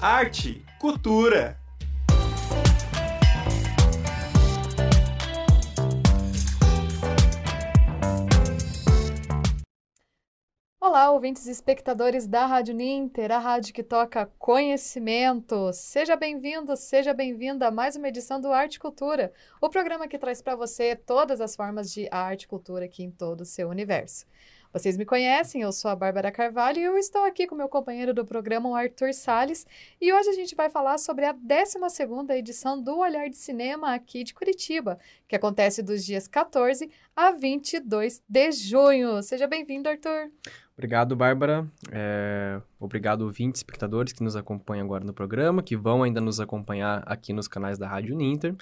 arte, cultura. Olá, ouvintes e espectadores da Rádio Ninter, a rádio que toca conhecimento. Seja bem-vindo, seja bem-vinda a mais uma edição do Arte Cultura, o programa que traz para você todas as formas de arte e cultura aqui em todo o seu universo. Vocês me conhecem, eu sou a Bárbara Carvalho e eu estou aqui com meu companheiro do programa, o Arthur Sales, e hoje a gente vai falar sobre a 12ª edição do Olhar de Cinema aqui de Curitiba, que acontece dos dias 14 a 22 de junho. Seja bem-vindo, Arthur. Obrigado, Bárbara. É... Obrigado, ouvintes, espectadores que nos acompanham agora no programa, que vão ainda nos acompanhar aqui nos canais da Rádio Ninter.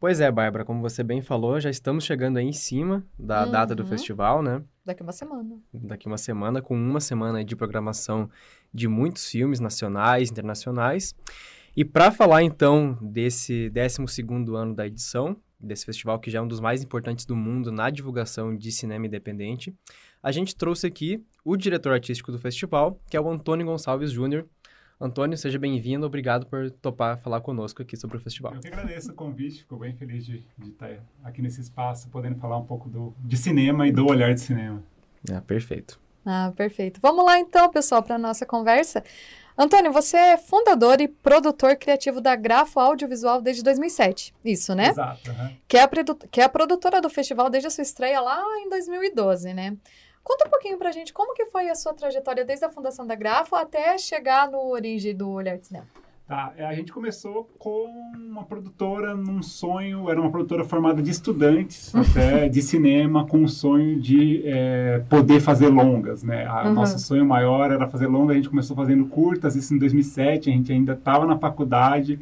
Pois é, Bárbara, como você bem falou, já estamos chegando aí em cima da uhum. data do festival, né? Daqui uma semana. Daqui uma semana, com uma semana de programação de muitos filmes nacionais, internacionais. E para falar então desse 12 ano da edição, desse festival que já é um dos mais importantes do mundo na divulgação de cinema independente, a gente trouxe aqui o diretor artístico do festival, que é o Antônio Gonçalves Júnior, Antônio, seja bem-vindo. Obrigado por topar falar conosco aqui sobre o festival. Eu que agradeço o convite. Fico bem feliz de, de estar aqui nesse espaço, podendo falar um pouco do, de cinema e do olhar de cinema. Ah, perfeito. Ah, perfeito. Vamos lá então, pessoal, para a nossa conversa. Antônio, você é fundador e produtor criativo da Grafo Audiovisual desde 2007. Isso, né? Exato. Uhum. Que, é a, que é a produtora do festival desde a sua estreia lá em 2012, né? Conta um pouquinho pra gente como que foi a sua trajetória desde a fundação da Grafo até chegar no origem do Olhar de Cinema. Tá, é, a gente começou com uma produtora num sonho, era uma produtora formada de estudantes até de cinema, com um sonho de é, poder fazer longas, né? O uhum. nosso sonho maior era fazer longas, a gente começou fazendo curtas, isso em 2007, a gente ainda estava na faculdade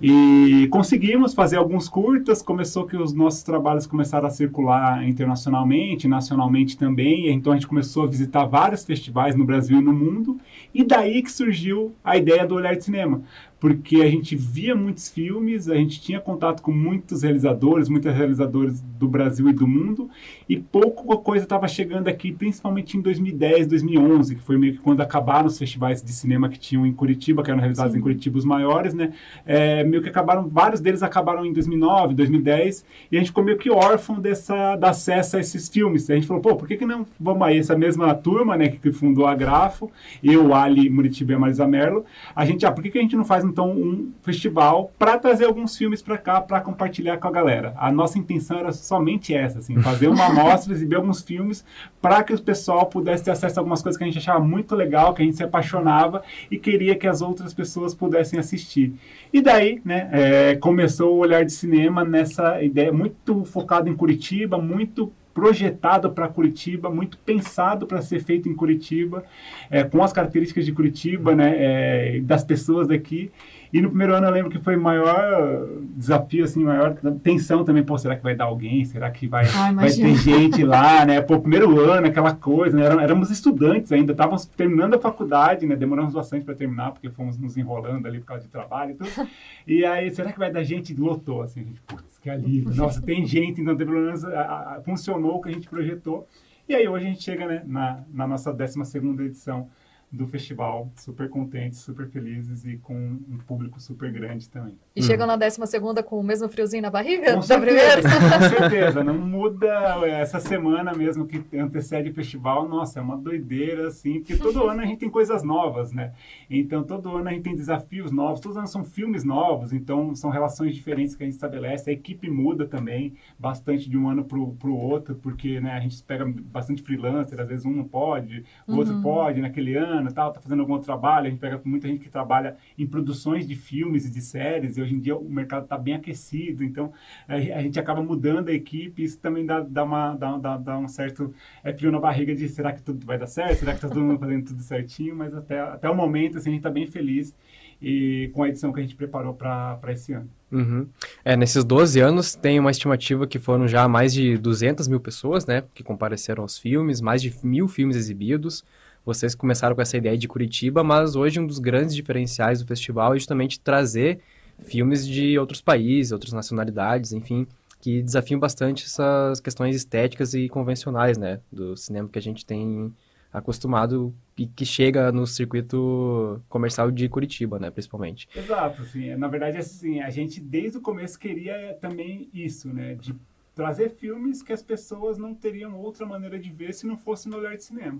e conseguimos fazer alguns curtas, começou que os nossos trabalhos começaram a circular internacionalmente, nacionalmente também, então a gente começou a visitar vários festivais no Brasil e no mundo, e daí que surgiu a ideia do Olhar de Cinema porque a gente via muitos filmes, a gente tinha contato com muitos realizadores, muitos realizadores do Brasil e do mundo, e pouco coisa estava chegando aqui, principalmente em 2010, 2011, que foi meio que quando acabaram os festivais de cinema que tinham em Curitiba, que eram realizados Sim. em Curitiba os maiores, né? É, meio que acabaram, vários deles acabaram em 2009, 2010, e a gente ficou meio que órfão dessa, da acesso a esses filmes. A gente falou, pô, por que, que não vamos aí, essa mesma turma, né, que fundou a Grafo, eu, Ali, Muritiba e a Marisa Merlo, a gente, ah, por que, que a gente não faz então um festival para trazer alguns filmes para cá para compartilhar com a galera. A nossa intenção era somente essa, assim, fazer uma amostra, exibir alguns filmes para que o pessoal pudesse ter acesso a algumas coisas que a gente achava muito legal, que a gente se apaixonava e queria que as outras pessoas pudessem assistir. E daí, né, é, começou o olhar de cinema nessa ideia muito focado em Curitiba, muito projetado para Curitiba, muito pensado para ser feito em Curitiba, é, com as características de Curitiba, né, é, das pessoas daqui. E no primeiro ano eu lembro que foi maior desafio, assim, maior tensão também. Pô, será que vai dar alguém? Será que vai, ah, vai ter gente lá, né? Pô, primeiro ano, aquela coisa, né? Éramos estudantes ainda, estávamos terminando a faculdade, né? Demoramos bastante para terminar, porque fomos nos enrolando ali por causa de trabalho e tudo. E aí, será que vai dar gente? Lotou, assim, gente, putz, que alívio. Nossa, tem gente, então pelo menos a, a, funcionou o que a gente projetou. E aí hoje a gente chega né, na, na nossa 12 segunda edição do festival, super contentes, super felizes e com um público super grande também. E hum. chegam na 12 segunda com o mesmo friozinho na barriga com da certeza, primeira? Com certeza, não muda essa semana mesmo que antecede o festival, nossa, é uma doideira, assim, porque todo ano a gente tem coisas novas, né? Então, todo ano a gente tem desafios novos, todos os anos são filmes novos, então são relações diferentes que a gente estabelece, a equipe muda também bastante de um ano para o outro, porque né, a gente pega bastante freelancer, às vezes um não pode, o uhum. outro pode naquele ano, tal, tá fazendo algum trabalho. A gente pega muita gente que trabalha em produções de filmes e de séries, e hoje em dia o mercado está bem aquecido, então a, gente acaba mudando a equipe, isso também dá, dá, uma, dá, dá, dá um certo é, frio na barriga de será que tudo vai dar certo? Será que está todo mundo fazendo tudo certinho? Mas até, até o momento, assim, a gente está bem feliz e com a edição que a gente preparou para esse ano. Uhum. É, nesses 12 anos tem uma estimativa que foram já mais de 200 mil pessoas, né, que compareceram aos filmes, mais de mil filmes exibidos, vocês começaram com essa ideia de Curitiba, mas hoje um dos grandes diferenciais do festival é justamente trazer filmes de outros países, outras nacionalidades, enfim, que desafiam bastante essas questões estéticas e convencionais, né, do cinema que a gente tem acostumado e que chega no circuito comercial de Curitiba, né, principalmente. Exato, assim, na verdade, assim, a gente desde o começo queria também isso, né, de trazer filmes que as pessoas não teriam outra maneira de ver se não fosse no olhar de cinema.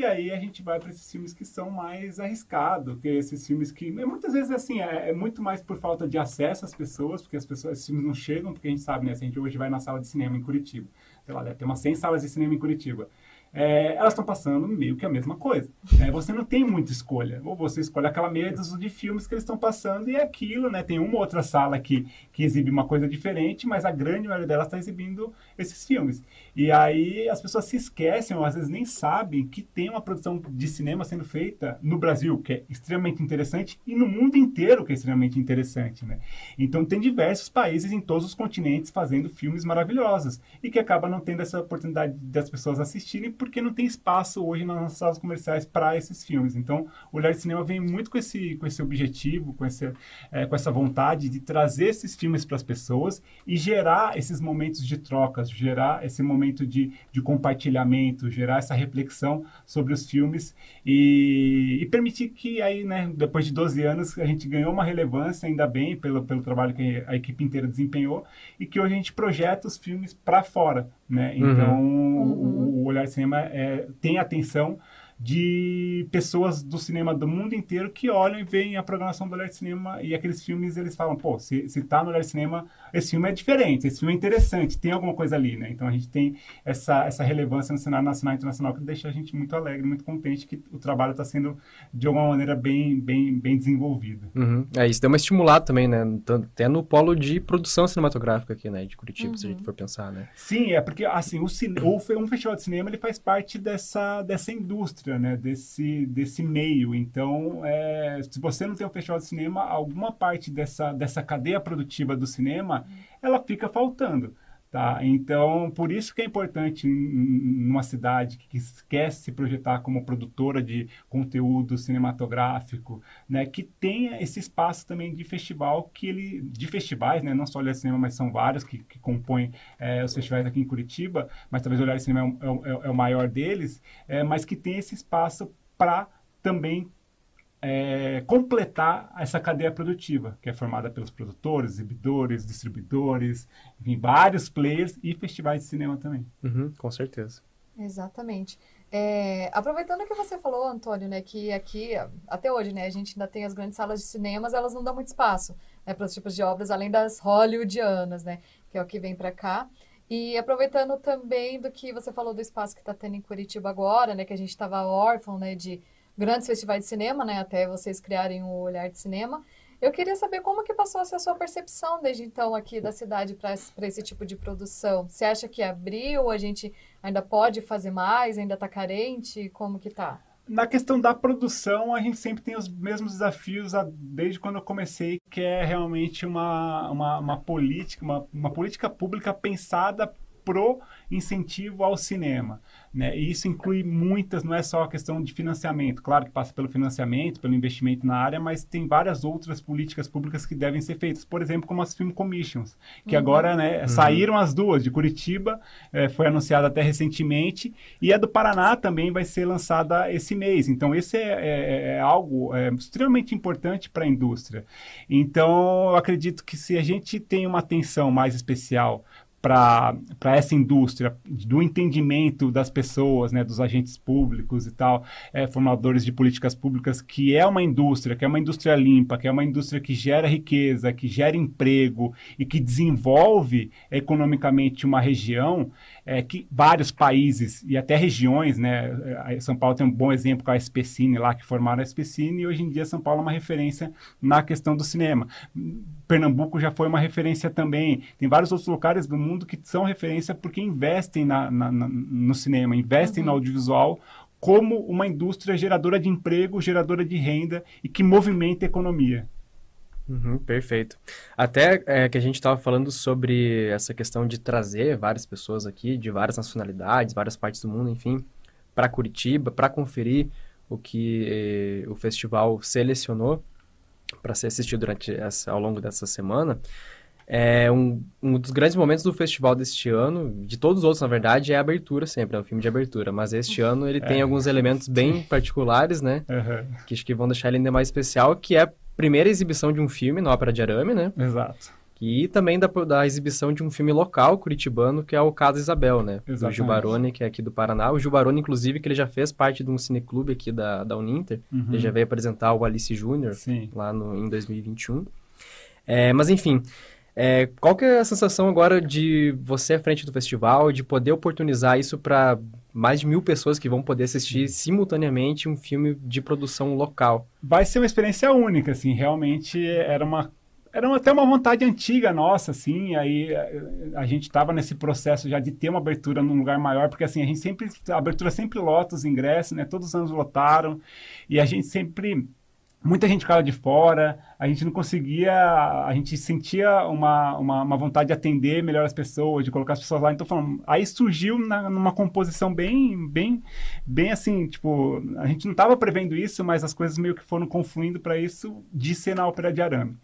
E aí a gente vai para esses filmes que são mais arriscados, que esses filmes que muitas vezes assim é, é, muito mais por falta de acesso às pessoas, porque as pessoas esses filmes não chegam, porque a gente sabe, né, a gente hoje vai na sala de cinema em Curitiba, sei lá, deve ter umas 100 salas de cinema em Curitiba é, elas estão passando meio que a mesma coisa. Né? Você não tem muita escolha. Ou você escolhe aquela meia de filmes que eles estão passando e é aquilo, né? Tem uma outra sala que, que exibe uma coisa diferente, mas a grande maioria delas está exibindo esses filmes. E aí as pessoas se esquecem, ou às vezes nem sabem, que tem uma produção de cinema sendo feita no Brasil, que é extremamente interessante, e no mundo inteiro, que é extremamente interessante, né? Então tem diversos países em todos os continentes fazendo filmes maravilhosos, e que acaba não tendo essa oportunidade das pessoas assistirem porque não tem espaço hoje nas salas comerciais para esses filmes. Então, o Olhar de Cinema vem muito com esse, com esse objetivo, com, esse, é, com essa vontade de trazer esses filmes para as pessoas e gerar esses momentos de trocas, gerar esse momento de, de compartilhamento, gerar essa reflexão sobre os filmes e, e permitir que aí, né, depois de 12 anos, a gente ganhou uma relevância, ainda bem, pelo, pelo trabalho que a equipe inteira desempenhou, e que hoje a gente projeta os filmes para fora, né? Uhum. Então, uhum. o, o Olhar de Cinema é, tem atenção de pessoas do cinema do mundo inteiro que olham e veem a programação do Olhar de Cinema e aqueles filmes eles falam, pô, se, se tá no Olhar de Cinema, esse filme é diferente, esse filme é interessante, tem alguma coisa ali, né? Então a gente tem essa, essa relevância no cenário nacional e internacional que deixa a gente muito alegre, muito contente que o trabalho está sendo de alguma maneira bem, bem, bem desenvolvido. Uhum. É, isso deu uma estimulada também, né? Até no polo de produção cinematográfica aqui, né? De Curitiba, uhum. se a gente uhum. for pensar, né? Sim, é porque, assim, o, cine... um festival de cinema, ele faz parte dessa, dessa indústria, indústria, né, desse, desse meio. Então, é, se você não tem um festival de cinema, alguma parte dessa, dessa cadeia produtiva do cinema, ela fica faltando. Tá? Então, por isso que é importante numa cidade que quer se projetar como produtora de conteúdo cinematográfico, né, que tenha esse espaço também de festival que ele, de festivais, né, não só Olhar Cinema, mas são vários que, que compõem é, os festivais aqui em Curitiba, mas talvez Olhar Cinema é, é, é, o maior deles, é, mas que tem esse espaço para também é, completar essa cadeia produtiva, que é formada pelos produtores, exibidores, distribuidores, enfim, vários players e festivais de cinema também. Uhum, com certeza. Exatamente. É, aproveitando que você falou, Antônio, né, que aqui, até hoje, né, a gente ainda tem as grandes salas de cinemas, elas não dão muito espaço né, para os tipos de obras, além das hollywoodianas, né, que é o que vem para cá. E aproveitando também do que você falou do espaço que está tendo em Curitiba agora, né, que a gente estava órfão, né, de grandes festivais de cinema, né, até vocês criarem o Olhar de Cinema. Eu queria saber como que passou a ser a sua percepção desde então aqui da cidade para esse tipo de produção. Você acha que abriu, a gente ainda pode fazer mais, ainda está carente? Como que tá? Na questão da produção, a gente sempre tem os mesmos desafios desde quando eu comecei, que é realmente uma, uma, uma política, uma, uma política pública pensada pro incentivo ao cinema. Né? E isso inclui muitas, não é só a questão de financiamento, claro que passa pelo financiamento, pelo investimento na área, mas tem várias outras políticas públicas que devem ser feitas, por exemplo, como as Film Commissions, que uhum. agora né, uhum. saíram as duas, de Curitiba, é, foi anunciada até recentemente, e a do Paraná também vai ser lançada esse mês. Então, esse é, é, é algo é, extremamente importante para a indústria. Então, eu acredito que se a gente tem uma atenção mais especial para essa indústria, do entendimento das pessoas, né, dos agentes públicos e tal, é, formadores de políticas públicas, que é uma indústria, que é uma indústria limpa, que é uma indústria que gera riqueza, que gera emprego e que desenvolve economicamente uma região, é, que vários países e até regiões, né, São Paulo tem um bom exemplo com a SPCine lá, que formaram a SPCine, e hoje em dia São Paulo é uma referência na questão do cinema. Pernambuco já foi uma referência também. Tem vários outros locais do mundo que são referência porque investem na, na, na no cinema, investem uhum. no audiovisual como uma indústria geradora de emprego, geradora de renda e que movimenta a economia. Uhum, perfeito. Até é, que a gente estava falando sobre essa questão de trazer várias pessoas aqui, de várias nacionalidades, várias partes do mundo, enfim, para Curitiba, para conferir o que eh, o festival selecionou para ser assistido durante essa, ao longo dessa semana. É um, um dos grandes momentos do festival deste ano, de todos os outros, na verdade, é a abertura sempre, é o filme de abertura. Mas este ano ele tem É. alguns elementos bem particulares, né? Aham, Que acho que vão deixar ele ainda mais especial, que é primeira exibição de um filme na Ópera de Arame, né? Exato. E também da, da exibição de um filme local curitibano, que é o Casa Isabel, né? Do Exatamente. Gil Baroni, que é aqui do Paraná. O Gil Baroni, inclusive, que ele já fez parte de um cineclube aqui da, da Uninter. Uhum. Ele já veio apresentar o Alice Júnior lá no, em 2021. É, mas enfim, é, qual que é a sensação agora de você à frente do festival, de poder oportunizar isso para mais de mil pessoas que vão poder assistir simultaneamente um filme de produção local? vai ser uma experiência única, assim, realmente era uma era até uma vontade antiga nossa, assim, aí eh, a gente estava nesse processo já de ter uma abertura num lugar maior, porque assim, a gente sempre, a abertura sempre lota os ingressos, né, todos os anos lotaram, e a gente sempre, muita gente ficava de fora, a gente não conseguia, a gente sentia uma, uma, uma vontade de atender melhor as pessoas, de colocar as pessoas lá, então falando, aí surgiu na, numa composição bem, bem, bem assim, tipo, a gente não estava prevendo isso, mas as coisas meio que foram confluindo para isso de ser na Ópera de Arame.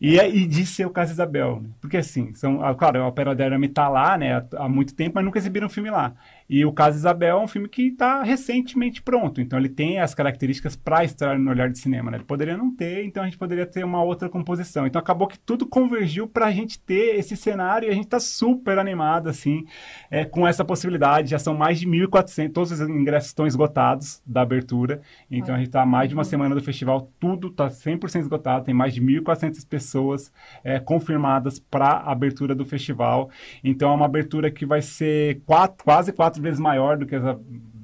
E, é- e de ser o Casa Isabel, né? Porque assim, são, ah, claro, a Ópera de Arame está lá, né, há, muito tempo, mas nunca exibiram filme lá. E o Casa Isabel é um filme que está recentemente pronto, então ele tem as características para estar no olhar de cinema, né? Ele poderia não ter, então a gente poderia ter uma outra composição. Então acabou que tudo convergiu para a gente ter esse cenário e a gente está super animado, assim, é, com essa possibilidade. Já são mais de 1.400, todos os ingressos estão esgotados da abertura, então a gente está mais de uma semana do festival, tudo está 100% esgotado, tem mais de 1.400 pessoas é, confirmadas para a abertura do festival. Então é uma abertura que vai ser quatro, quase quatro vezes maior do que as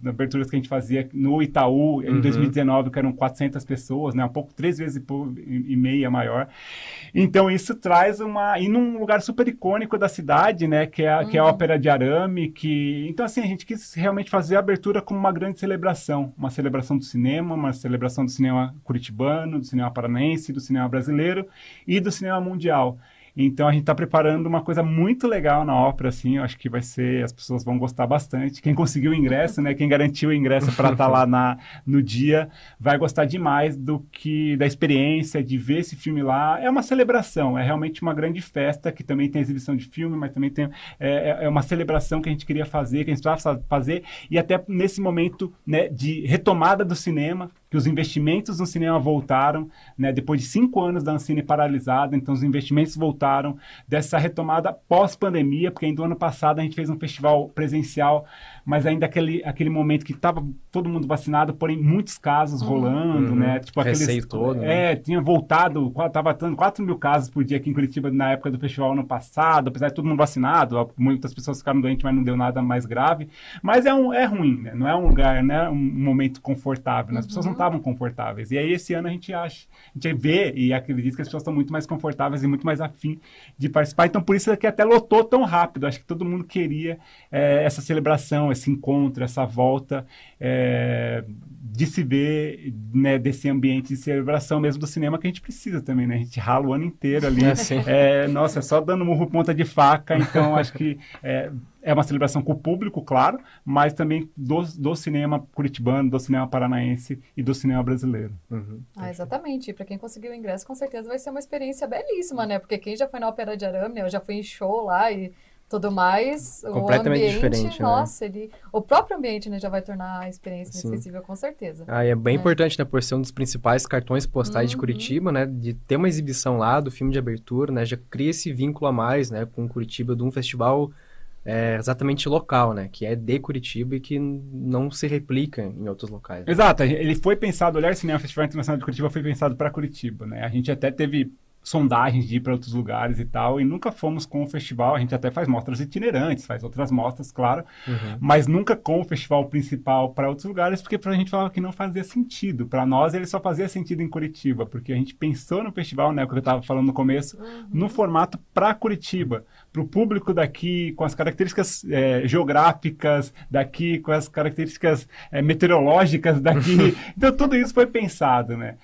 aberturas que a gente fazia no Itaú em Uhum. 2019, que eram 400 pessoas, né? Um pouco, três vezes e, meia maior. Então isso traz uma... E num lugar super icônico da cidade, né? Que é, a- que é a Uhum. Ópera de Arame, que... Então assim, a gente quis realmente fazer a abertura como uma grande celebração. Uma celebração do cinema, uma celebração do cinema curitibano, do cinema paranaense, do cinema brasileiro e do cinema mundial. Então a gente está preparando uma coisa muito legal na ópera, assim. Eu acho que vai ser, as pessoas vão gostar bastante. Quem conseguiu o ingresso, né? Quem garantiu o ingresso para estar lá na, no dia, vai gostar demais do que da experiência de ver esse filme lá. É uma celebração, é realmente uma grande festa que também tem exibição de filme, mas também tem é, é- é uma celebração que a gente queria fazer, que a gente precisava fazer e até nesse momento né, de retomada do cinema, que os investimentos no cinema voltaram, né, depois de cinco anos da Ancine paralisada, então os investimentos voltaram dessa retomada pós-pandemia, porque ainda no ano passado a gente fez um festival presencial, mas ainda aquele, aquele momento que estava todo mundo vacinado, porém muitos casos rolando, Uhum. né? Tipo Receio todo, né? É, tinha voltado, qua- tava dando 4 mil casos por dia aqui em Curitiba na época do festival ano passado, apesar de todo mundo vacinado, muitas pessoas ficaram doentes, mas não deu nada mais grave. Mas é, um, é ruim, né? Não é um lugar, né? Um momento confortável, né? As pessoas não estavam confortáveis. E aí esse ano a gente acha, a gente vê e acredita que as pessoas estão muito mais confortáveis e muito mais afim de participar. Então por isso é que até lotou tão rápido. Acho que todo mundo queria é, essa celebração, esse encontro, essa volta é, de se ver, né? Desse ambiente de celebração mesmo do cinema que a gente precisa também, né? A gente rala o ano inteiro ali. É, sim. É, nossa, é só dando murro ponta de faca, então acho que é, é uma celebração com o público, claro, mas também do, do cinema curitibano, do cinema paranaense e do cinema brasileiro. Uhum. Ah, exatamente. Para quem conseguiu o ingresso, com certeza vai ser uma experiência belíssima, né? Porque quem já foi na Ópera de Arame, né? Eu já fui em show lá e tudo mais. Completamente o ambiente, diferente, né? nossa, ele, o próprio ambiente, né, já vai tornar a experiência Sim. inesquecível, com certeza. Ah, e é bem É. importante, né, por ser um dos principais cartões postais de Uhum. Curitiba, né, de ter uma exibição lá do filme de abertura, né, já cria esse vínculo a mais, né, com Curitiba, de um festival é, exatamente local, né, que é de Curitiba e que não se replica em outros locais. né? Exato, ele foi pensado, o Olhar Cinema Festival Internacional de Curitiba foi pensado para Curitiba, né? A gente até teve sondagens de ir para outros lugares e tal, e nunca fomos com o festival, a gente até faz mostras itinerantes, faz outras mostras, claro, Uhum. mas nunca com o festival principal para outros lugares, porque pra gente falava que não fazia sentido. Para nós ele só fazia sentido em Curitiba, porque a gente pensou no festival, né, o que eu estava falando no começo, no formato para Curitiba, para o público daqui, com as características eh, geográficas daqui, com as características eh, meteorológicas daqui. então tudo isso foi pensado, né,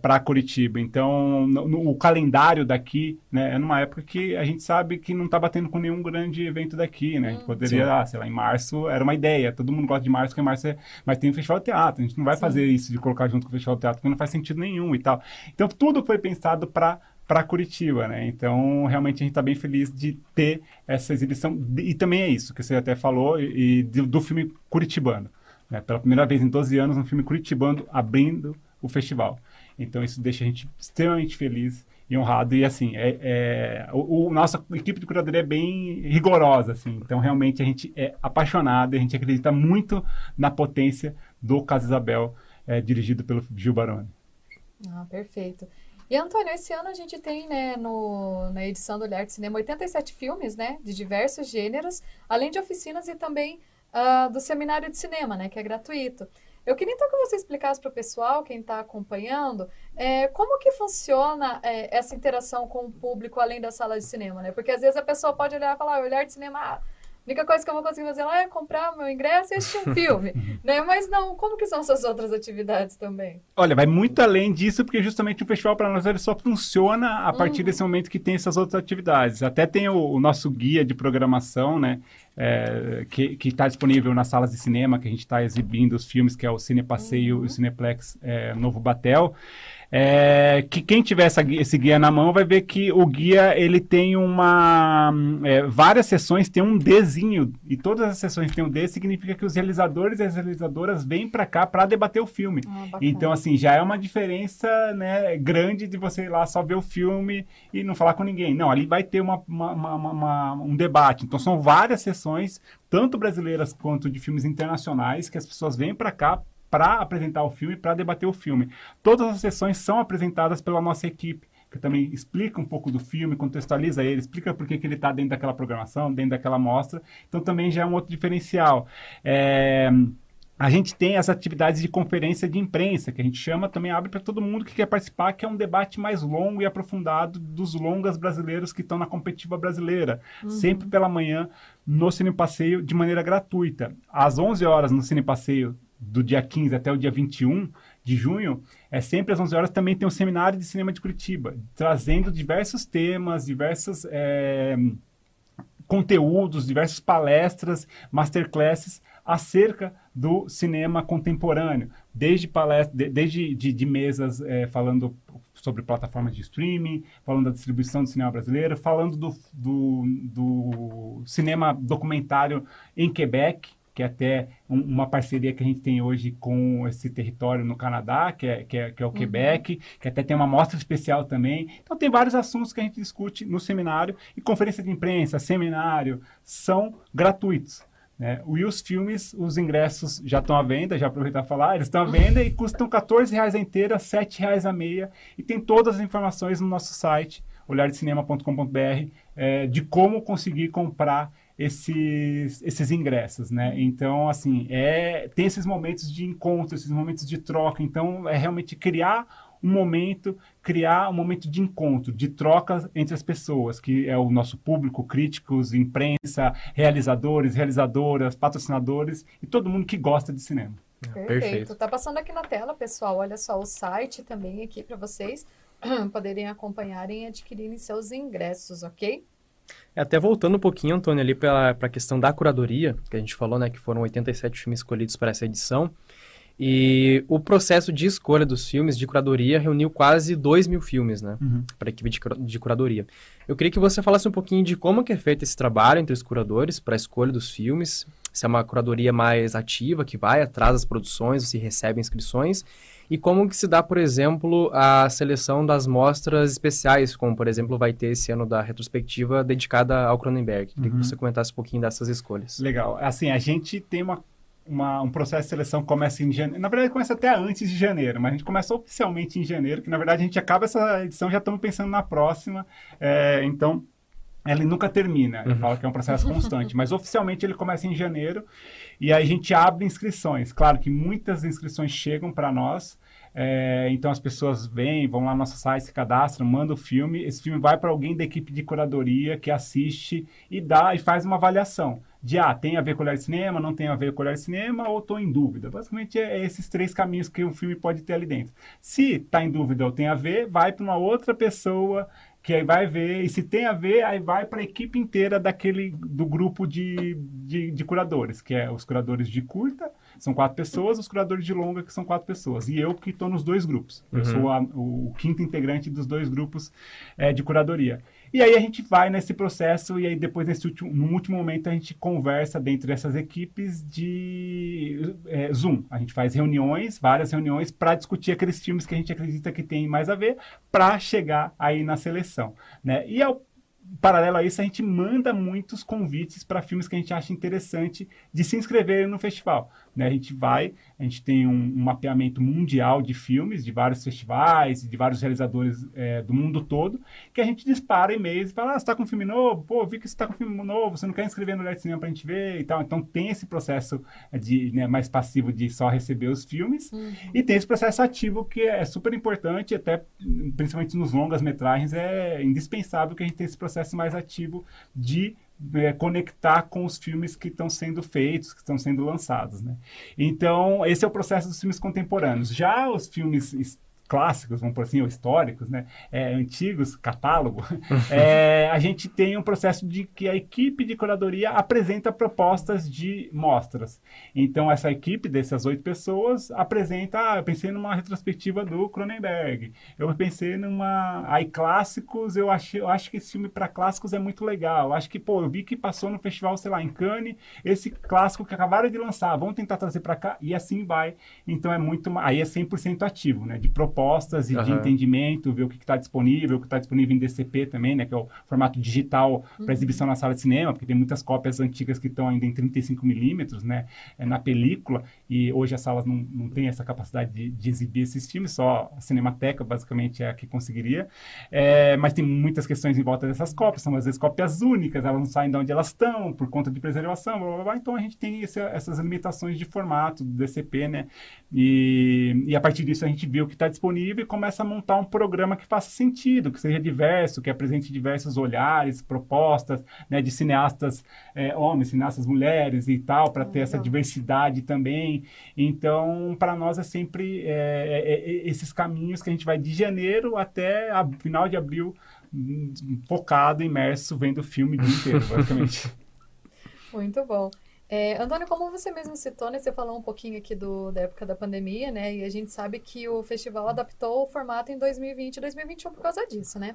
para Curitiba. Então no, no- o calendário daqui, né, é numa época que a gente sabe que não está batendo com nenhum grande evento daqui, né? A gente poderia, ah, sei lá, em março era uma ideia. Todo mundo gosta de março, porque março é, mas tem o festival de teatro. A gente não vai Sim. fazer isso de colocar junto com o festival de teatro, porque não faz sentido nenhum e tal. Então tudo foi pensado para para Curitiba, né? Então, realmente a gente está bem feliz de ter essa exibição. E também é isso que você até falou, e, do, do filme curitibano. Né? Pela primeira vez em 12 anos, um filme curitibano abrindo o festival. Então, isso deixa a gente extremamente feliz e honrado. E, assim, é, é o, o, nossa equipe de curadoria é bem rigorosa, assim. Então, realmente, a gente é apaixonado, a gente acredita muito na potência do Casa Isabel, é, dirigido pelo Gil Baroni. Ah, perfeito. E, Antônio, esse ano a gente tem, né, no, na edição do Olhar de Cinema, 87 filmes, né, de diversos gêneros, além de oficinas e também uh, do Seminário de Cinema, né, que é gratuito. Eu queria então que você explicasse para o pessoal, quem está acompanhando, é, como que funciona é, essa interação com o público além da sala de cinema, né? Porque às vezes a pessoa pode olhar e falar, olhar de cinema, ah, a única coisa que eu vou conseguir fazer lá é comprar meu ingresso e assistir um filme, né? Mas não, como que são essas outras atividades também? Olha, vai muito além disso, porque justamente o festival para nós ele só funciona a partir uhum. desse momento que tem essas outras atividades. Até tem o, o nosso guia de programação, né? É, que está disponível nas salas de cinema, que a gente está exibindo os filmes, que é o Cine Passeio uhum. e o Cineplex é, Novo Batel é, que quem tiver essa, esse guia na mão vai ver que o guia ele tem uma é, várias sessões tem um Dzinho. E todas as sessões têm um D significa que os realizadores e as realizadoras vêm para cá para debater o filme. Ah, então assim já é uma diferença né, grande de você ir lá só ver o filme e não falar com ninguém. Não ali vai ter uma, uma, uma, uma um debate. Então são várias sessões tanto brasileiras quanto de filmes internacionais que as pessoas vêm para cá para apresentar o filme, para debater o filme. Todas as sessões são apresentadas pela nossa equipe, que também explica um pouco do filme, contextualiza ele, explica por que, que ele está dentro daquela programação, dentro daquela mostra. Então também já é um outro diferencial. É... A gente tem as atividades de conferência de imprensa, que a gente chama, também abre para todo mundo que quer participar, que é um debate mais longo e aprofundado dos longas brasileiros que estão na competitiva brasileira. Uhum. Sempre pela manhã, no Cine Passeio, de maneira gratuita. Às 11 horas, no Cine Passeio, do dia 15 até o dia 21 de junho, é sempre às 11 horas também tem um seminário de cinema de Curitiba, trazendo diversos temas, diversos é, conteúdos, diversas palestras, masterclasses acerca do cinema contemporâneo, desde palestra, desde de, de mesas é, falando sobre plataformas de streaming, falando da distribuição do cinema brasileiro, falando do, do, do cinema documentário em Quebec, que é até um, uma parceria que a gente tem hoje com esse território no Canadá, que é, que é, que é o uhum. Quebec, que até tem uma mostra especial também. Então, tem vários assuntos que a gente discute no seminário, e conferência de imprensa, seminário, são gratuitos. Né? E os filmes, os ingressos já estão à venda, já aproveitar falar, eles estão à venda e custam R$ reais a inteira, R$ reais a meia, e tem todas as informações no nosso site, olhardecinema.com.br, é, de como conseguir comprar esses, esses ingressos, né? Então, assim, é, tem esses momentos de encontro, esses momentos de troca. Então, é realmente criar um momento, criar um momento de encontro, de troca entre as pessoas, que é o nosso público, críticos, imprensa, realizadores, realizadoras, patrocinadores e todo mundo que gosta de cinema. Perfeito. Perfeito. Tá passando aqui na tela, pessoal. Olha só o site também aqui para vocês poderem acompanharem e adquirirem seus ingressos, ok? É, até voltando um pouquinho, Antônio, ali para a questão da curadoria, que a gente falou, né, que foram 87 filmes escolhidos para essa edição. E o processo de escolha dos filmes, de curadoria, reuniu quase 2 mil filmes, né, uhum. para a equipe de, de, curadoria. Eu queria que você falasse um pouquinho de como que é feito esse trabalho entre os curadores para a escolha dos filmes, se é uma curadoria mais ativa, que vai atrás das produções, se recebe inscrições, e como que se dá, por exemplo, a seleção das mostras especiais, como, por exemplo, vai ter esse ano da retrospectiva dedicada ao Cronenberg? Queria uhum. que você comentasse um pouquinho dessas escolhas. Legal. Assim, a gente tem uma uma, um processo de seleção que começa em janeiro. Na verdade, começa até antes de janeiro, mas a gente começa oficialmente em janeiro, que na verdade a gente acaba essa edição já estamos pensando na próxima. É, então, ele nunca termina. Uhum. fala que é um processo constante, mas oficialmente ele começa em janeiro e aí a gente abre inscrições. Claro que muitas inscrições chegam para nós. É, então as pessoas vêm, vão lá no nosso site, se cadastram, mandam o filme. Esse filme vai para alguém da equipe de curadoria que assiste e dá e faz uma avaliação de ah, tem a ver com olhar de cinema, não tem a ver com olhar de cinema, ou estou em dúvida. Basicamente é esses três caminhos que um filme pode ter ali dentro. Se está em dúvida ou tem a ver, vai para uma outra pessoa que aí vai ver, e se tem a ver, aí vai para a equipe inteira daquele, do grupo de, de, de, curadores, que é os curadores de curta, são quatro pessoas, os curadores de longa, que são quatro pessoas, e eu que estou nos dois grupos. Eu Uhum. sou a- o, o quinto integrante dos dois grupos é, de curadoria. E aí a gente vai nesse processo e aí depois nesse último, no último momento a gente conversa dentro dessas equipes de é, Zoom. A gente faz reuniões, várias reuniões para discutir aqueles filmes que a gente acredita que tem mais a ver para chegar aí na seleção, né? E ao paralelo a isso a gente manda muitos convites para filmes que a gente acha interessante de se inscreverem no festival. Né? A gente vai, a gente tem um, um mapeamento mundial de filmes, de vários festivais, de vários realizadores é, do mundo todo, que a gente dispara e-mails e fala, ah, você está com um filme novo? Pô, vi que você está com um filme novo, você não quer inscrever no Olhar de Cinema para a gente ver e tal. Então tem esse processo de, né, mais passivo de só receber os filmes Uhum. e tem esse processo ativo que é super importante, até principalmente nos longas metragens, é indispensável que a gente tenha esse processo mais ativo de é, conectar com os filmes que estão sendo feitos, que estão sendo lançados, né? Então, esse é o processo dos filmes contemporâneos. Já os filmes clássicos, vamos por assim, ou históricos, né? É, antigos, catálogo, é, a gente tem um processo de que a equipe de curadoria apresenta propostas de mostras. Então, essa equipe dessas oito pessoas apresenta, ah, eu pensei numa retrospectiva do Cronenberg, eu pensei numa... Aí, clássicos, eu acho, eu acho que esse filme para clássicos é muito legal. Eu acho que, pô, eu vi que passou no festival, sei lá, em Cannes, esse clássico que acabaram de lançar, vamos tentar trazer para cá, e assim vai. Então, é muito... Aí é 100% ativo, né? De propostas e de Aham. entendimento, ver o que está disponível, o que está disponível em DCP também, né? Que é o formato digital para exibição na sala de cinema, porque tem muitas cópias antigas que estão ainda em 35 milímetros, né? é, na película, e hoje as salas não, não têm essa capacidade de, de exibir esses filmes, só a Cinemateca basicamente é a que conseguiria. É, mas tem muitas questões em volta dessas cópias, são às vezes cópias únicas, elas não saem de onde elas estão, por conta de preservação, blá, blá, blá. então a gente tem esse- essas limitações de formato do DCP, né? E, e a partir disso a gente vê o que está disponível e começa a montar um programa que faça sentido, que seja diverso, que apresente diversos olhares, propostas, né, de cineastas é, homens, cineastas mulheres e tal, para ter essa diversidade também. Então, para nós é sempre é, é, é, esses caminhos que a gente vai de janeiro até a, final de abril, hum, focado, imerso, vendo o filme o dia inteiro, basicamente. Muito bom. É, Antônio, como você mesmo citou, né, você falou um pouquinho aqui do, da época da pandemia, né? E a gente sabe que o festival adaptou o formato em 2020 e 2021 por causa disso, né?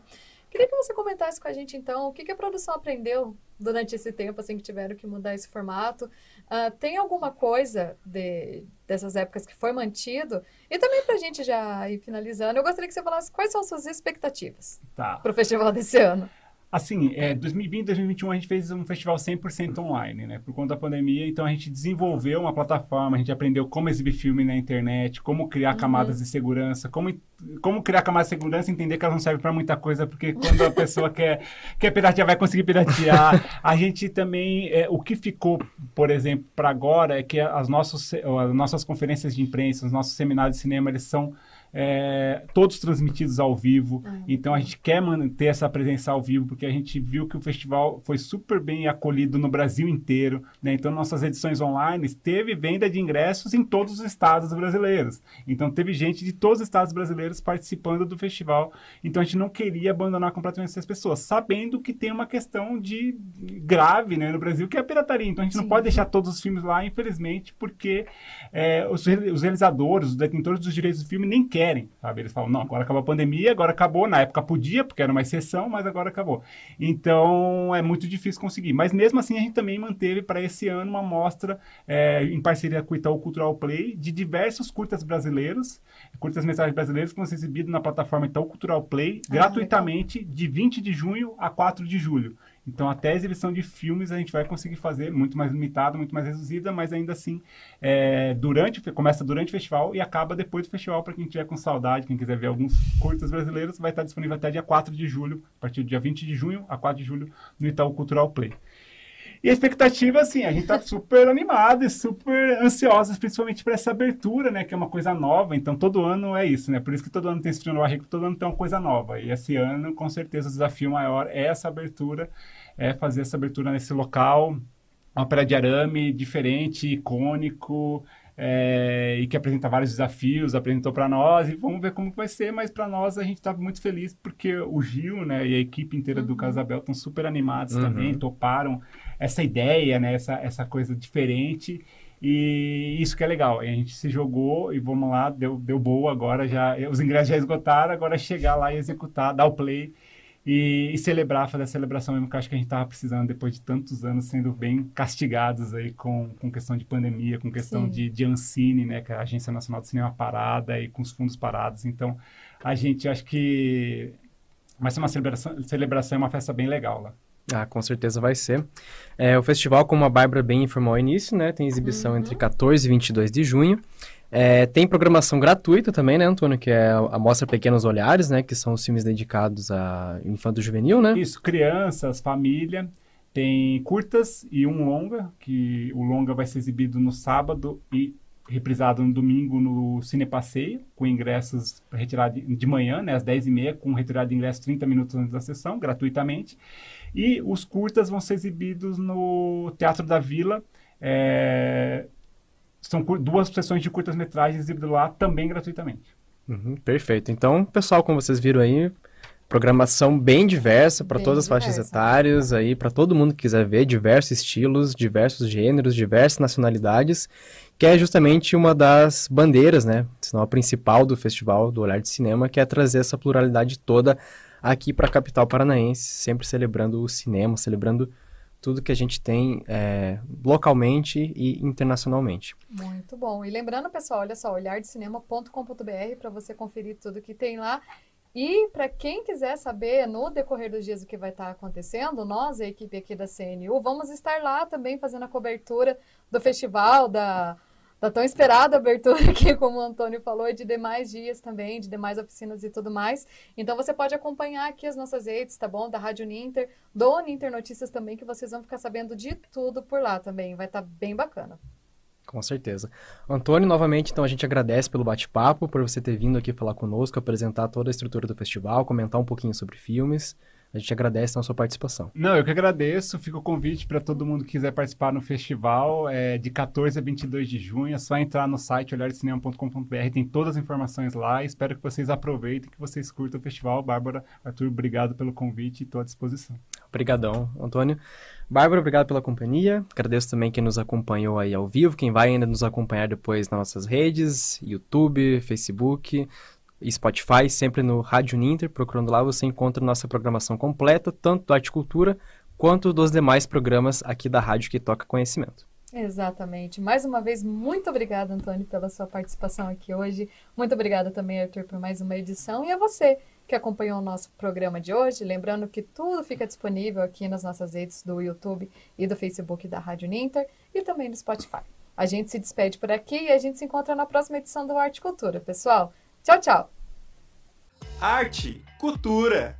Queria que você comentasse com a gente, então, o que, que a produção aprendeu durante esse tempo, assim, que tiveram que mudar esse formato. Ah, tem alguma coisa de, dessas épocas que foi mantido? E também pra gente já ir finalizando, eu gostaria que você falasse quais são as suas expectativas Tá. para o festival desse ano. Assim, é, 2020 2021 a gente fez um festival 100% online, né? Por conta da pandemia, então a gente desenvolveu uma plataforma, a gente aprendeu como exibir filme na internet, como criar Uhum. camadas de segurança, como, como criar camadas de segurança e entender que elas não servem para muita coisa, porque quando a pessoa quer, quer piratear, vai conseguir piratear. A gente também, é, o que ficou, por exemplo, para agora, é que as, nossos, as nossas conferências de imprensa, os nossos seminários de cinema, eles são é, todos transmitidos ao vivo. Ah. Então a gente quer manter essa presença ao vivo, porque a gente viu que o festival foi super bem acolhido no Brasil inteiro. Né? Então, nossas edições online teve venda de ingressos em todos os estados brasileiros. Então, teve gente de todos os estados brasileiros participando do festival. Então, a gente não queria abandonar completamente essas pessoas, sabendo que tem uma questão de grave né, no Brasil, que é a pirataria. Então, a gente Sim. não pode deixar todos os filmes lá, infelizmente, porque é, os, os realizadores, os detentores dos direitos do filme nem querem, sabe? Eles falam, não, agora acabou a pandemia, agora acabou. Na época podia, porque era uma exceção, mas agora acabou. Então, é muito difícil conseguir. Mas, mesmo assim, a gente também manteve para esse ano uma mostra é, em parceria com o Itaú Cultural Play de diversos curtas brasileiros, curtas-metragens brasileiros que vão ser exibidos na plataforma Itaú Cultural Play, Ah, gratuitamente, de 20 de junho a 4 de julho. Então, até a exibição de filmes a gente vai conseguir fazer muito mais limitada, muito mais reduzida, mas ainda assim, é, durante, começa durante o festival e acaba depois do festival, para quem tiver com saudade, quem quiser ver alguns curtas brasileiros, vai estar disponível até dia 4 de julho, a partir do dia 20 de junho a 4 de julho, no Itaú Cultural Play. E a expectativa, assim, a gente tá super animado e super ansiosos, principalmente para essa abertura, né? Que é uma coisa nova. Então, todo ano é isso, né? Por isso que todo ano tem esse frio Rico, todo ano tem uma coisa nova. E esse ano, com certeza, o desafio maior é essa abertura, é fazer essa abertura nesse local, uma ópera de arame diferente, icônico, é, e que apresenta vários desafios, apresentou para nós, e vamos ver como vai ser, mas para nós a gente está muito feliz porque o Gil né, e a equipe inteira do Uhum. Casabel estão super animados Uhum. também, toparam essa ideia, né, essa, essa coisa diferente. E isso que é legal. A gente se jogou e vamos lá, deu, deu boa agora, já os ingressos já esgotaram, agora é chegar lá e executar, dar o play e, e, celebrar, fazer a celebração mesmo que eu acho que a gente estava precisando depois de tantos anos sendo bem castigados aí com, com questão de pandemia, com questão de, de Ancine, né, que é a Agência Nacional de Cinema parada e com os fundos parados. Então, a gente acho que vai ser uma celebração, celebração e uma festa bem legal lá. Ah, com certeza vai ser. É, o festival, como a Bárbara bem informou ao início, né, tem exibição uhum. entre 14 e 22 de junho. É, tem programação gratuita também, né, Antônio? Que é a Mostra Pequenos Olhares, né? Que são os filmes dedicados a infanto juvenil, né? Isso, crianças, família. Tem curtas e um longa, que o longa vai ser exibido no sábado e reprisado no domingo no Cine Passeio, com ingressos retirados de manhã, né, às 10h30, com retirada de ingressos 30 minutos antes da sessão, gratuitamente. E os curtas vão ser exibidos no Teatro da Vila. É... São duas sessões de curtas-metragens exibidas lá também gratuitamente. Uhum, perfeito. Então, pessoal, como vocês viram aí, programação bem diversa para todas as faixas etárias aí para todo mundo que quiser ver diversos estilos diversos gêneros diversas nacionalidades que é justamente uma das bandeiras né senão a principal do festival do olhar de cinema que é trazer essa pluralidade toda aqui para a capital paranaense, sempre celebrando o cinema, celebrando tudo que a gente tem é, localmente e internacionalmente. Muito bom. E lembrando, pessoal, olha só, olhardecinema.com.br para você conferir tudo que tem lá. E para quem quiser saber no decorrer dos dias o que vai estar acontecendo, nós, a equipe aqui da CNU, vamos estar lá também fazendo a cobertura do festival, da da tão esperada abertura aqui, como o Antônio falou, de demais dias também, de demais oficinas e tudo mais. Então você pode acompanhar aqui as nossas redes, tá bom? Da Rádio Ninter, do Ninter Notícias também, que vocês vão ficar sabendo de tudo por lá também. Vai estar tá bem bacana. Com certeza. Antônio, novamente, então a gente agradece pelo bate-papo, por você ter vindo aqui falar conosco, apresentar toda a estrutura do festival, comentar um pouquinho sobre filmes. A gente agradece a sua participação. Não, eu que agradeço. Fica o convite para todo mundo que quiser participar no festival. É de 14 a 22 de junho. É só entrar no site olhardecinema.com.br. Tem todas as informações lá. Espero que vocês aproveitem, que vocês curtam o festival. Bárbara, Arthur, obrigado pelo convite e estou à disposição. Obrigadão, Antônio. Bárbara, obrigado pela companhia. Agradeço também quem nos acompanhou aí ao vivo, quem vai ainda nos acompanhar depois nas nossas redes, YouTube, Facebook. Spotify, sempre no Rádio Ninter. Procurando lá, você encontra nossa programação completa, tanto do Arte Cultura quanto dos demais programas aqui da rádio que toca conhecimento. Exatamente. Mais uma vez, muito obrigada, Antônio, pela sua participação aqui hoje. Muito obrigada também, Arthur, por mais uma edição. E a você que acompanhou o nosso programa de hoje. Lembrando que tudo fica disponível aqui nas nossas redes do YouTube e do Facebook da Rádio Ninter e também no Spotify. A gente se despede por aqui e a gente se encontra na próxima edição do Arte Cultura. Pessoal, Tchau, tchau. Arte, cultura.